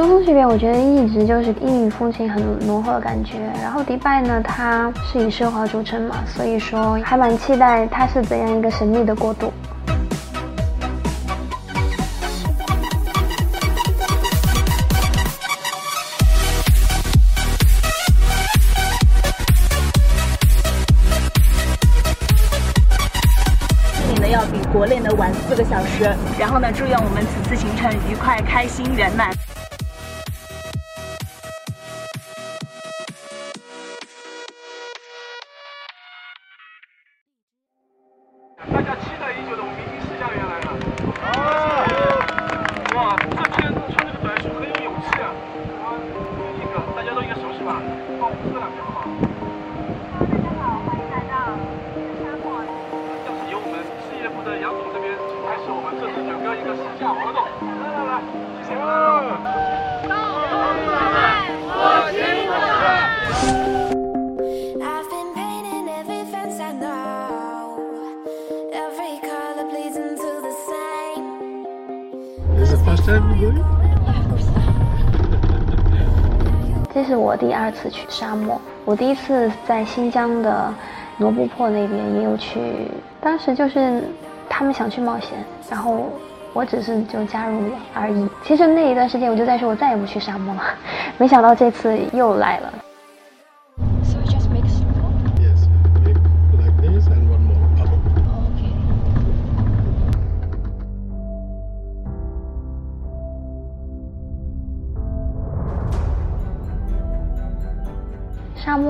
中东这边我觉得一直就是异域风情很浓厚的感觉，然后迪拜呢，它是以奢华著称嘛，所以说还蛮期待它是怎样一个神秘的国度。要比国内的晚四个小时，然后呢，祝愿我们此次行程愉快、开心、圆满。Is it the first time you going? 这是我第二次去沙漠，我第一次在新疆的罗布泊那边也有去，当时就是他们想去冒险，然后我只是就加入了而已。其实那一段时间我就在说，我再也不去沙漠了，没想到这次又来了。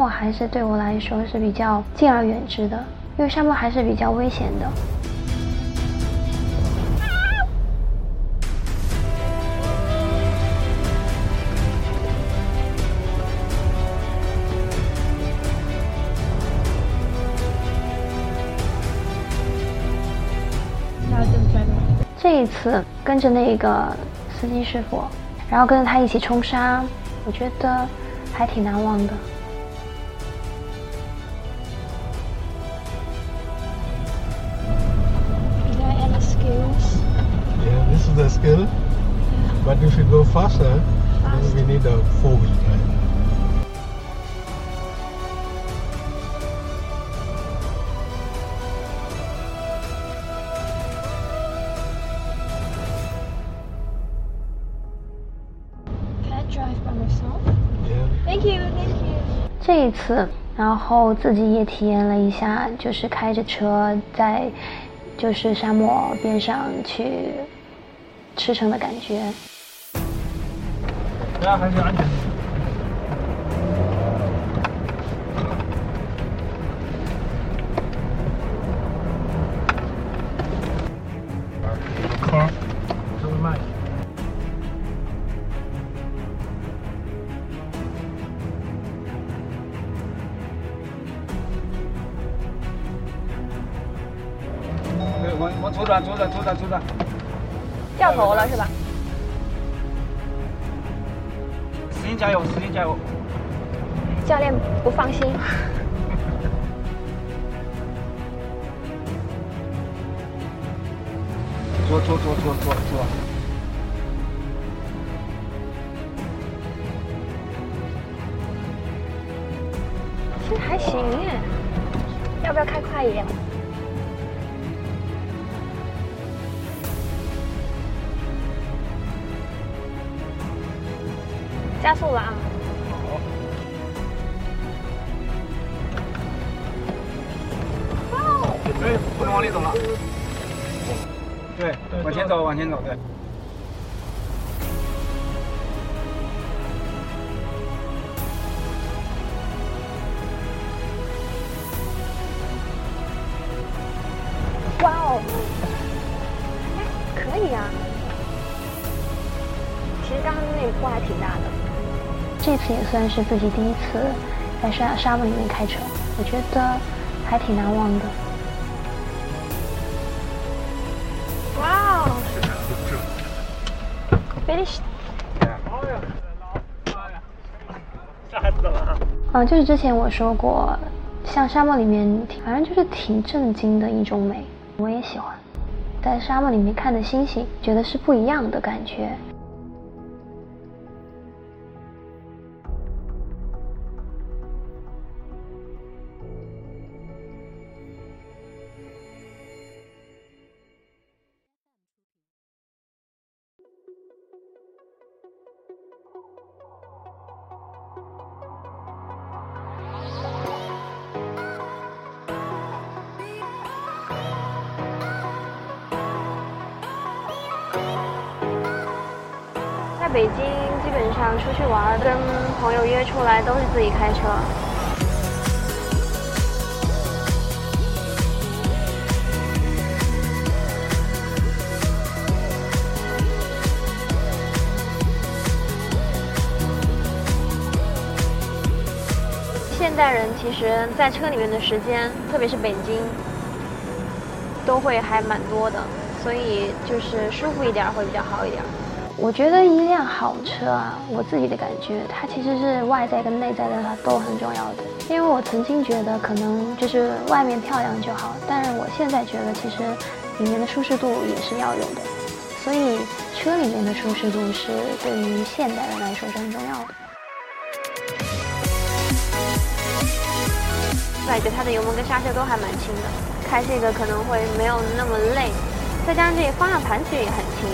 漠还是对我来说是比较敬而远之的，因为沙漠还是比较危险的。这一次跟着那个司机师傅，然后跟着他一起冲沙，我觉得还挺难忘的。this is the skill. But if you go faster, then we need a four wheel drive. 这一次，然后自己也体验了一下，就是开着车在就是沙漠边上去 驰骋的感觉。大家还是安全。使劲加油，使劲加油！教练不放心。左左左左左左。其实还行耶，要不要开快一点？加速了啊！好。哎，不能往里走了。对，往前走，往前走，对。次也算是自己第一次在沙沙漠里面开车，我觉得还挺难忘的。哇哦，finish。吓死了！嗯，就是之前我说过，像沙漠里面，反正就是挺震惊的一种美，我也喜欢。在沙漠里面看的星星，觉得是不一样的感觉。北京基本上出去玩，跟朋友约出来都是自己开车。现代人其实，在车里面的时间，特别是北京，都会还蛮多的，所以就是舒服一点会比较好一点。我觉得一辆好车啊，我自己的感觉，它其实是外在跟内在的都很重要的。因为我曾经觉得可能就是外面漂亮就好，但是我现在觉得其实里面的舒适度也是要有的。所以车里面的舒适度是对于现代人来说是很重要的。感觉它的油门跟刹车都还蛮轻的，开这个可能会没有那么累，再加上这个方向盘其实也很轻。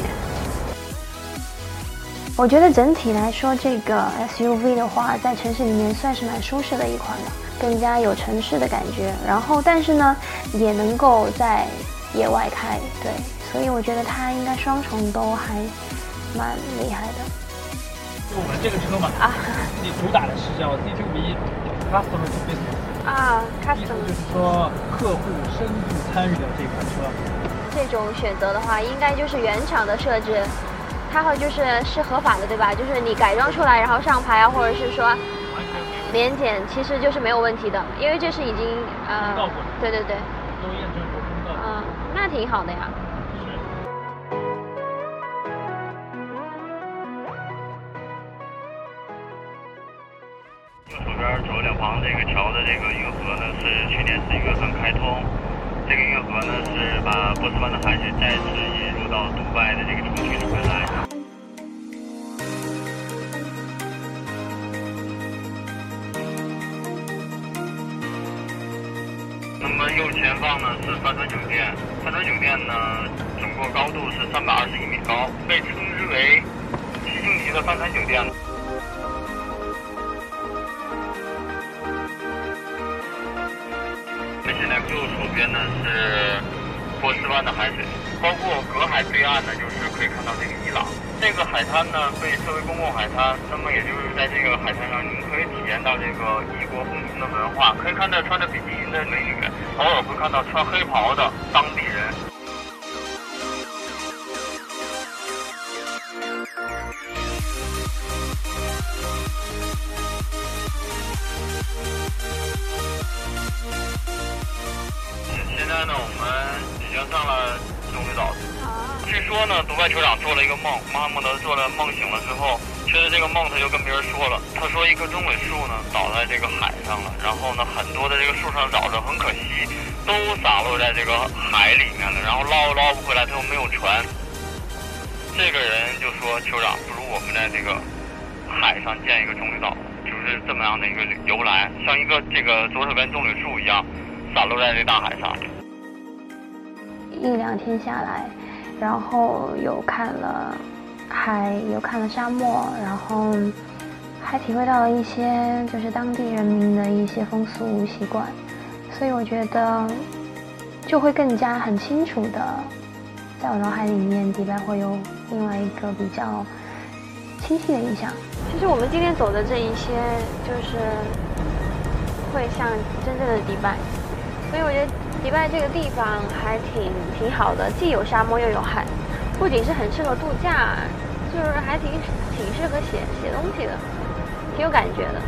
我觉得整体来说，这个 SUV 的话，在城市里面算是蛮舒适的一款了，更加有城市的感觉。然后，但是呢，也能够在野外开，对，所以我觉得它应该双重都还蛮厉害的。就我们这个车嘛，啊你主打的是叫 C2B Customer to Business。啊，custom 就是说客户深度参与的这款车，这种选择的话，应该就是原厂的设置，它会就是是合法的，对吧？就是你改装出来然后上牌啊，或者是说年检，其实就是没有问题的，因为这是已经呃对对对，都验证过通道。嗯，那挺好的呀。右手边左两旁这个桥的这个运河呢，是去年十一月份开通。这个运河呢，是把波斯湾的海水再次引入到杜拜的这个城区里面来。右前方呢是帆船酒店，帆船酒店呢总共高度是三百二十一米高，被称之为七星级的帆船酒店。那现在右手边呢是波斯湾的海水，包括隔海对岸呢，就是可以看到这个伊朗。这个海滩呢被设为公共海滩，那么也就是在这个海滩上，您可以体验到这个异国风情的文化，可以看到穿着比基尼的美女，偶尔会看到穿黑袍的当地人。现在呢，我们已经上了棕榈岛。说呢，独拜酋长做了一个梦，穆罕默德做了梦醒了之后，接着这个梦他就跟别人说了，他说一棵棕榈树呢倒在这个海上了，然后呢很多的这个树上找着，很可惜都洒落在这个海里面了，然后捞捞不回来，他又没有船。这个人就说酋长，不如我们在这个海上建一个棕榈岛，就是这么样的一个由来，像一个这个左手边棕榈树一样，散落在这大海上。一两天下来，然后有看了海，有看了沙漠，然后还体会到了一些就是当地人民的一些风俗习惯，所以我觉得就会更加很清楚的在我脑海里面，迪拜会有另外一个比较清晰的印象。其实我们今天走的这一些，就是会像真正的迪拜，所以我觉得迪拜这个地方还挺挺好的，既有沙漠又有海，不仅是很适合度假，就是还挺挺适合写写东西的，挺有感觉的。